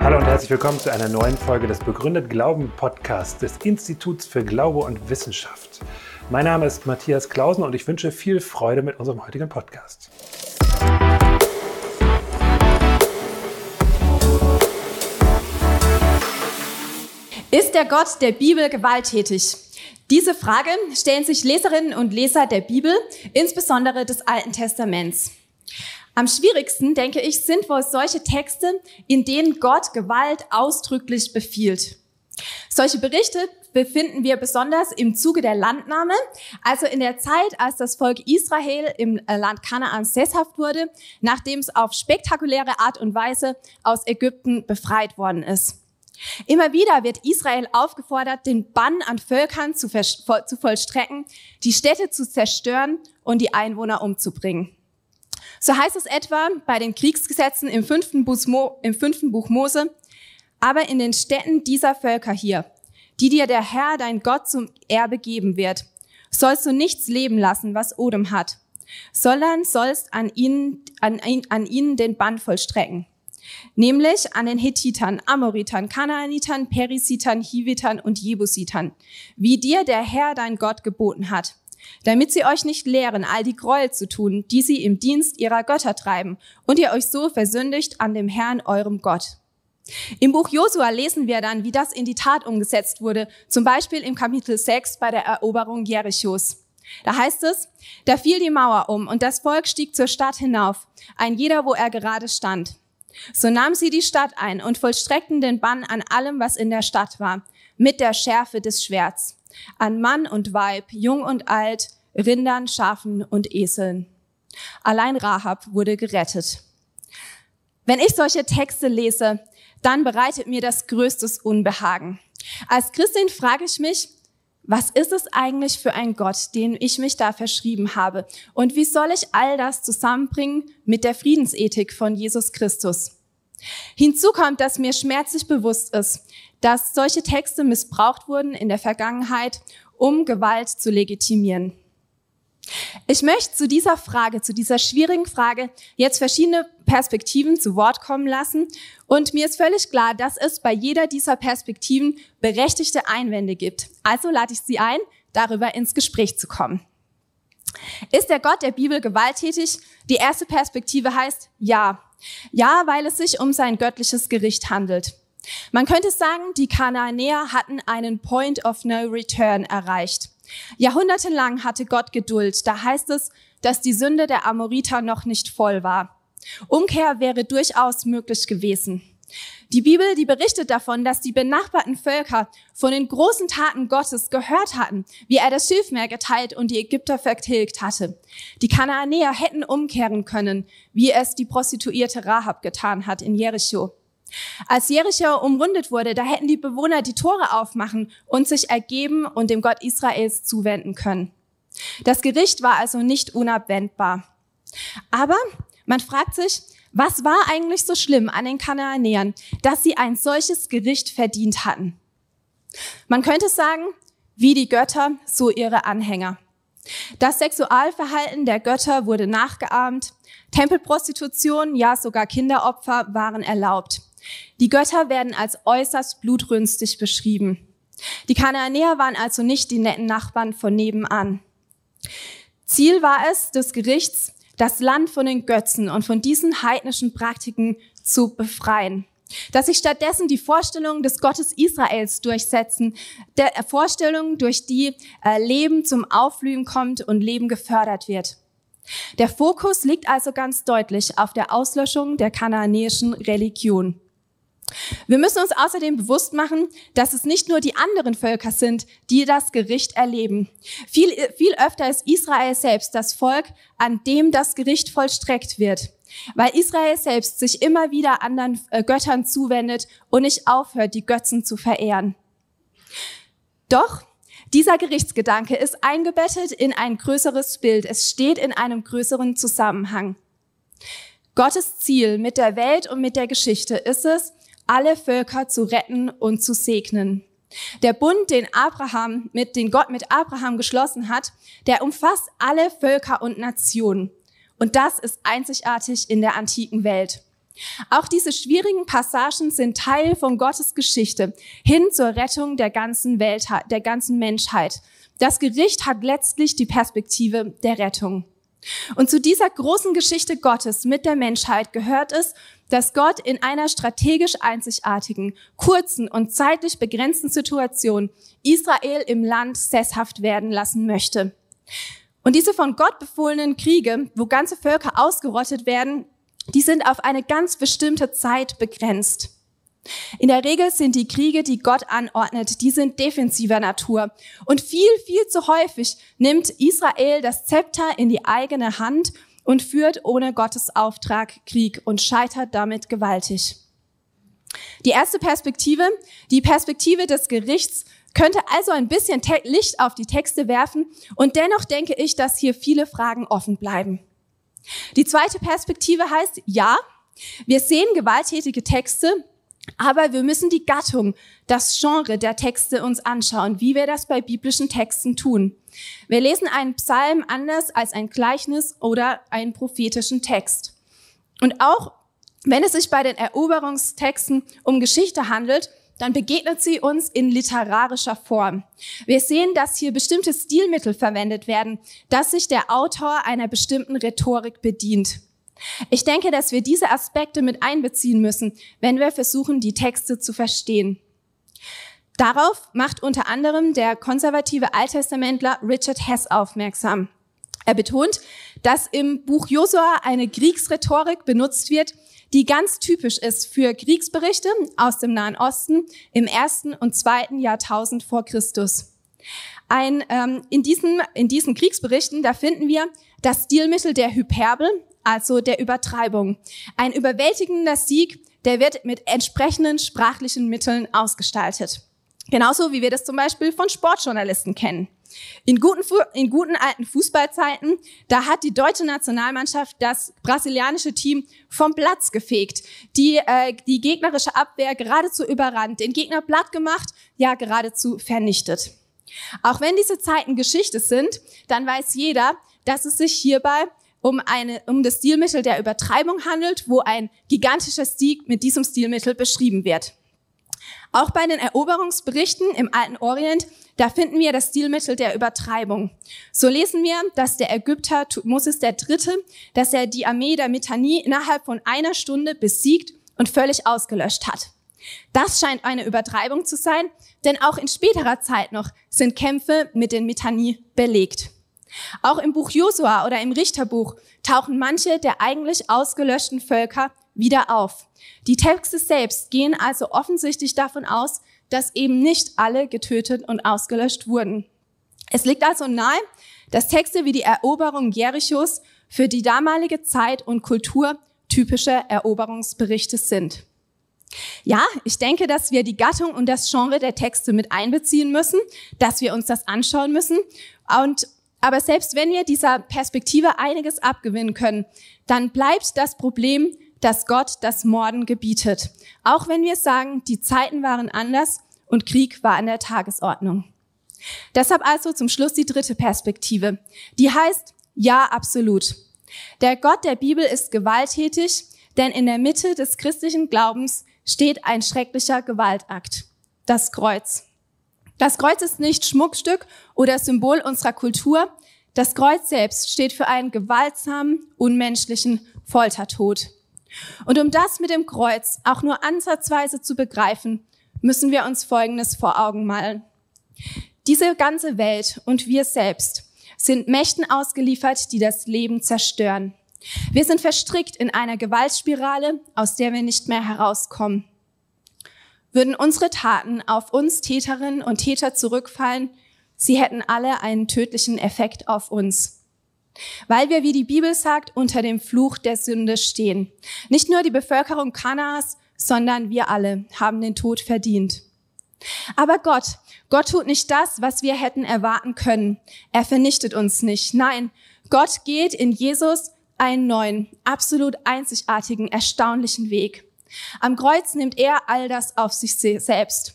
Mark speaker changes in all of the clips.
Speaker 1: Hallo und herzlich willkommen zu einer neuen Folge des Begründet Glauben Podcasts des Instituts für Glaube und Wissenschaft. Mein Name ist Matthias Klausen und ich wünsche viel Freude mit unserem heutigen Podcast.
Speaker 2: Ist der Gott der Bibel gewalttätig? Diese Frage stellen sich Leserinnen und Leser der Bibel, insbesondere des Alten Testaments. Am schwierigsten, denke ich, sind wohl solche Texte, in denen Gott Gewalt ausdrücklich befiehlt. Solche Berichte befinden wir besonders im Zuge der Landnahme, also in der Zeit, als das Volk Israel im äh, Land Kanaan sesshaft wurde, nachdem es auf spektakuläre Art und Weise aus Ägypten befreit worden ist. Immer wieder wird Israel aufgefordert, den Bann an Völkern zu, zu vollstrecken, die Städte zu zerstören und die Einwohner umzubringen. So heißt es etwa bei den Kriegsgesetzen im fünften, Buch, im fünften Buch Mose, aber in den Städten dieser Völker hier, die dir der Herr, dein Gott, zum Erbe geben wird, sollst du nichts leben lassen, was Odem hat, sondern sollst an ihnen, an, an ihnen den Bann vollstrecken. Nämlich an den Hethitern, Amoritern, Kanaanitern, Perisitern, Hivitern und Jebusitern, wie dir der Herr dein Gott geboten hat, damit sie euch nicht lehren, all die Gräuel zu tun, die sie im Dienst ihrer Götter treiben, und ihr euch so versündigt an dem Herrn eurem Gott. Im Buch Josua lesen wir dann, wie das in die Tat umgesetzt wurde, zum Beispiel im Kapitel 6 bei der Eroberung Jerichos. Da heißt es, da fiel die Mauer um und das Volk stieg zur Stadt hinauf, ein jeder, wo er gerade stand. So nahmen sie die Stadt ein und vollstreckten den Bann an allem, was in der Stadt war, mit der Schärfe des Schwerts, an Mann und Weib, jung und alt, Rindern, Schafen und Eseln. Allein Rahab wurde gerettet. Wenn ich solche Texte lese, dann bereitet mir das größtes Unbehagen. Als Christin frage ich mich, was ist es eigentlich für ein Gott, den ich mich da verschrieben habe? Und wie soll ich all das zusammenbringen mit der Friedensethik von Jesus Christus? Hinzu kommt, dass mir schmerzlich bewusst ist, dass solche Texte missbraucht wurden in der Vergangenheit, um Gewalt zu legitimieren. Ich möchte zu dieser Frage, zu dieser schwierigen Frage jetzt verschiedene Perspektiven zu Wort kommen lassen. Und mir ist völlig klar, dass es bei jeder dieser Perspektiven berechtigte Einwände gibt. Also lade ich Sie ein, darüber ins Gespräch zu kommen. Ist der Gott der Bibel gewalttätig? Die erste Perspektive heißt ja. Ja, weil es sich um sein göttliches Gericht handelt. Man könnte sagen, die Kanaanäer hatten einen Point of No Return erreicht. Jahrhundertelang hatte Gott Geduld. Da heißt es, dass die Sünde der Amoriter noch nicht voll war. Umkehr wäre durchaus möglich gewesen. Die Bibel, die berichtet davon, dass die benachbarten Völker von den großen Taten Gottes gehört hatten, wie er das Schilfmeer geteilt und die Ägypter vertilgt hatte. Die Kanaanäer hätten umkehren können, wie es die Prostituierte Rahab getan hat in Jericho. Als Jericho umrundet wurde, da hätten die Bewohner die Tore aufmachen und sich ergeben und dem Gott Israels zuwenden können. Das Gericht war also nicht unabwendbar. Aber man fragt sich, was war eigentlich so schlimm an den Kanaanäern, dass sie ein solches Gericht verdient hatten? Man könnte sagen, wie die Götter, so ihre Anhänger. Das Sexualverhalten der Götter wurde nachgeahmt, Tempelprostitution, ja sogar Kinderopfer waren erlaubt. Die Götter werden als äußerst blutrünstig beschrieben. Die Kanaanäer waren also nicht die netten Nachbarn von nebenan. Ziel war es des Gerichts, das Land von den Götzen und von diesen heidnischen Praktiken zu befreien. Dass sich stattdessen die Vorstellungen des Gottes Israels durchsetzen, der Vorstellung, durch die äh, Leben zum Aufblühen kommt und Leben gefördert wird. Der Fokus liegt also ganz deutlich auf der Auslöschung der kanaanäischen Religion. Wir müssen uns außerdem bewusst machen, dass es nicht nur die anderen Völker sind, die das Gericht erleben. Viel, viel öfter ist Israel selbst das Volk, an dem das Gericht vollstreckt wird, weil Israel selbst sich immer wieder anderen äh, Göttern zuwendet und nicht aufhört, die Götzen zu verehren. Doch dieser Gerichtsgedanke ist eingebettet in ein größeres Bild. Es steht in einem größeren Zusammenhang. Gottes Ziel mit der Welt und mit der Geschichte ist es, alle Völker zu retten und zu segnen. Der Bund, den Abraham mit, den Gott mit Abraham geschlossen hat, der umfasst alle Völker und Nationen. Und das ist einzigartig in der antiken Welt. Auch diese schwierigen Passagen sind Teil von Gottes Geschichte hin zur Rettung der ganzen Welt, der ganzen Menschheit. Das Gericht hat letztlich die Perspektive der Rettung. Und zu dieser großen Geschichte Gottes mit der Menschheit gehört es, dass Gott in einer strategisch einzigartigen, kurzen und zeitlich begrenzten Situation Israel im Land sesshaft werden lassen möchte. Und diese von Gott befohlenen Kriege, wo ganze Völker ausgerottet werden, die sind auf eine ganz bestimmte Zeit begrenzt. In der Regel sind die Kriege, die Gott anordnet, die sind defensiver Natur. Und viel, viel zu häufig nimmt Israel das Zepter in die eigene Hand und führt ohne Gottes Auftrag Krieg und scheitert damit gewaltig. Die erste Perspektive, die Perspektive des Gerichts, könnte also ein bisschen Licht auf die Texte werfen und dennoch denke ich, dass hier viele Fragen offen bleiben. Die zweite Perspektive heißt, ja, wir sehen gewalttätige Texte, aber wir müssen die Gattung, das Genre der Texte uns anschauen, wie wir das bei biblischen Texten tun. Wir lesen einen Psalm anders als ein Gleichnis oder einen prophetischen Text. Und auch wenn es sich bei den Eroberungstexten um Geschichte handelt, dann begegnet sie uns in literarischer Form. Wir sehen, dass hier bestimmte Stilmittel verwendet werden, dass sich der Autor einer bestimmten Rhetorik bedient. Ich denke, dass wir diese Aspekte mit einbeziehen müssen, wenn wir versuchen, die Texte zu verstehen. Darauf macht unter anderem der konservative Alttestamentler Richard Hess aufmerksam. Er betont, dass im Buch Josua eine Kriegsrhetorik benutzt wird, die ganz typisch ist für Kriegsberichte aus dem Nahen Osten im ersten und zweiten Jahrtausend vor Christus. Ein, ähm, in, diesen, in diesen Kriegsberichten, da finden wir das Stilmittel der Hyperbel, also der Übertreibung. Ein überwältigender Sieg, der wird mit entsprechenden sprachlichen Mitteln ausgestaltet. Genauso wie wir das zum Beispiel von Sportjournalisten kennen. In guten, in guten alten Fußballzeiten, da hat die deutsche Nationalmannschaft das brasilianische Team vom Platz gefegt, die, äh, die gegnerische Abwehr geradezu überrannt, den Gegner platt gemacht, ja geradezu vernichtet. Auch wenn diese Zeiten Geschichte sind, dann weiß jeder, dass es sich hierbei um, eine, um das Stilmittel der Übertreibung handelt, wo ein gigantischer Sieg mit diesem Stilmittel beschrieben wird. Auch bei den Eroberungsberichten im alten Orient, da finden wir das Stilmittel der Übertreibung. So lesen wir, dass der Ägypter der Dritte, dass er die Armee der Mitanni innerhalb von einer Stunde besiegt und völlig ausgelöscht hat. Das scheint eine Übertreibung zu sein, denn auch in späterer Zeit noch sind Kämpfe mit den Mitanni belegt. Auch im Buch Josua oder im Richterbuch tauchen manche der eigentlich ausgelöschten Völker wieder auf. Die Texte selbst gehen also offensichtlich davon aus, dass eben nicht alle getötet und ausgelöscht wurden. Es liegt also nahe, dass Texte wie die Eroberung Jerichos für die damalige Zeit und Kultur typische Eroberungsberichte sind. Ja, ich denke, dass wir die Gattung und das Genre der Texte mit einbeziehen müssen, dass wir uns das anschauen müssen. Und, aber selbst wenn wir dieser Perspektive einiges abgewinnen können, dann bleibt das Problem, dass Gott das Morden gebietet. Auch wenn wir sagen, die Zeiten waren anders und Krieg war an der Tagesordnung. Deshalb also zum Schluss die dritte Perspektive. Die heißt, ja, absolut. Der Gott der Bibel ist gewalttätig, denn in der Mitte des christlichen Glaubens steht ein schrecklicher Gewaltakt. Das Kreuz. Das Kreuz ist nicht Schmuckstück oder Symbol unserer Kultur. Das Kreuz selbst steht für einen gewaltsamen, unmenschlichen Foltertod. Und um das mit dem Kreuz auch nur ansatzweise zu begreifen, müssen wir uns Folgendes vor Augen malen. Diese ganze Welt und wir selbst sind Mächten ausgeliefert, die das Leben zerstören. Wir sind verstrickt in einer Gewaltspirale, aus der wir nicht mehr herauskommen. Würden unsere Taten auf uns Täterinnen und Täter zurückfallen, sie hätten alle einen tödlichen Effekt auf uns weil wir, wie die Bibel sagt, unter dem Fluch der Sünde stehen. Nicht nur die Bevölkerung Kanaas, sondern wir alle haben den Tod verdient. Aber Gott, Gott tut nicht das, was wir hätten erwarten können. Er vernichtet uns nicht. Nein, Gott geht in Jesus einen neuen, absolut einzigartigen, erstaunlichen Weg. Am Kreuz nimmt er all das auf sich selbst.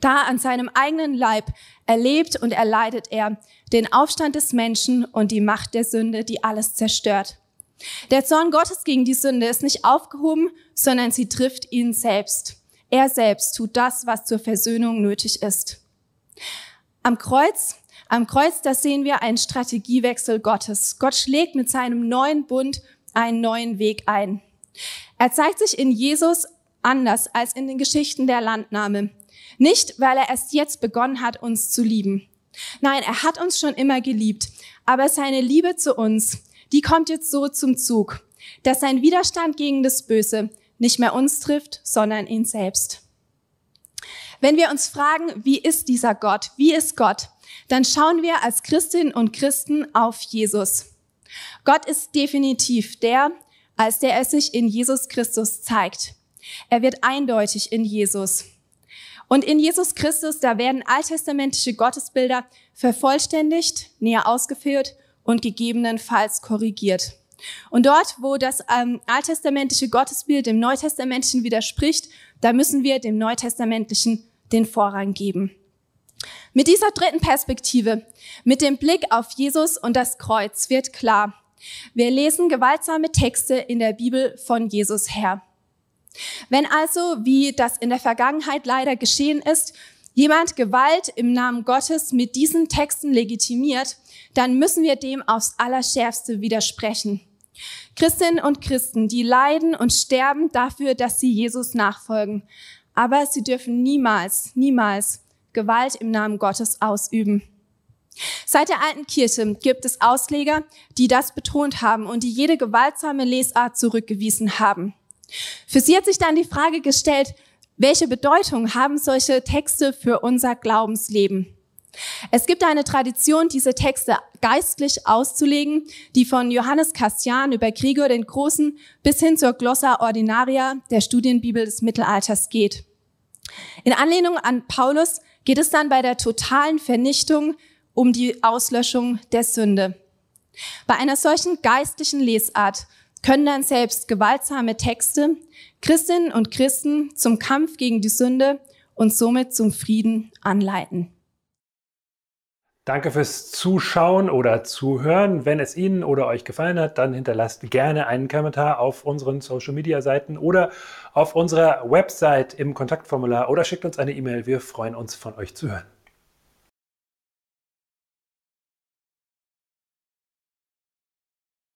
Speaker 2: Da an seinem eigenen Leib erlebt und erleidet er den Aufstand des Menschen und die Macht der Sünde, die alles zerstört. Der Zorn Gottes gegen die Sünde ist nicht aufgehoben, sondern sie trifft ihn selbst. Er selbst tut das, was zur Versöhnung nötig ist. Am Kreuz, am Kreuz, da sehen wir einen Strategiewechsel Gottes. Gott schlägt mit seinem neuen Bund einen neuen Weg ein. Er zeigt sich in Jesus anders als in den Geschichten der Landnahme. Nicht, weil er erst jetzt begonnen hat, uns zu lieben. Nein, er hat uns schon immer geliebt. Aber seine Liebe zu uns, die kommt jetzt so zum Zug, dass sein Widerstand gegen das Böse nicht mehr uns trifft, sondern ihn selbst. Wenn wir uns fragen, wie ist dieser Gott, wie ist Gott, dann schauen wir als Christinnen und Christen auf Jesus. Gott ist definitiv der, als der er sich in Jesus Christus zeigt. Er wird eindeutig in Jesus. Und in Jesus Christus, da werden alttestamentliche Gottesbilder vervollständigt, näher ausgeführt und gegebenenfalls korrigiert. Und dort, wo das ähm, alttestamentliche Gottesbild dem neutestamentlichen widerspricht, da müssen wir dem neutestamentlichen den Vorrang geben. Mit dieser dritten Perspektive, mit dem Blick auf Jesus und das Kreuz wird klar, wir lesen gewaltsame Texte in der Bibel von Jesus her. Wenn also, wie das in der Vergangenheit leider geschehen ist, jemand Gewalt im Namen Gottes mit diesen Texten legitimiert, dann müssen wir dem aufs Allerschärfste widersprechen. Christinnen und Christen, die leiden und sterben dafür, dass sie Jesus nachfolgen. Aber sie dürfen niemals, niemals Gewalt im Namen Gottes ausüben. Seit der alten Kirche gibt es Ausleger, die das betont haben und die jede gewaltsame Lesart zurückgewiesen haben. Für sie hat sich dann die Frage gestellt, welche Bedeutung haben solche Texte für unser Glaubensleben? Es gibt eine Tradition, diese Texte geistlich auszulegen, die von Johannes Cassian über Gregor den Großen bis hin zur Glossa Ordinaria der Studienbibel des Mittelalters geht. In Anlehnung an Paulus geht es dann bei der totalen Vernichtung um die Auslöschung der Sünde. Bei einer solchen geistlichen Lesart können dann selbst gewaltsame Texte Christinnen und Christen zum Kampf gegen die Sünde und somit zum Frieden anleiten.
Speaker 1: Danke fürs Zuschauen oder Zuhören. Wenn es Ihnen oder euch gefallen hat, dann hinterlasst gerne einen Kommentar auf unseren Social Media Seiten oder auf unserer Website im Kontaktformular oder schickt uns eine E-Mail. Wir freuen uns von euch zu hören.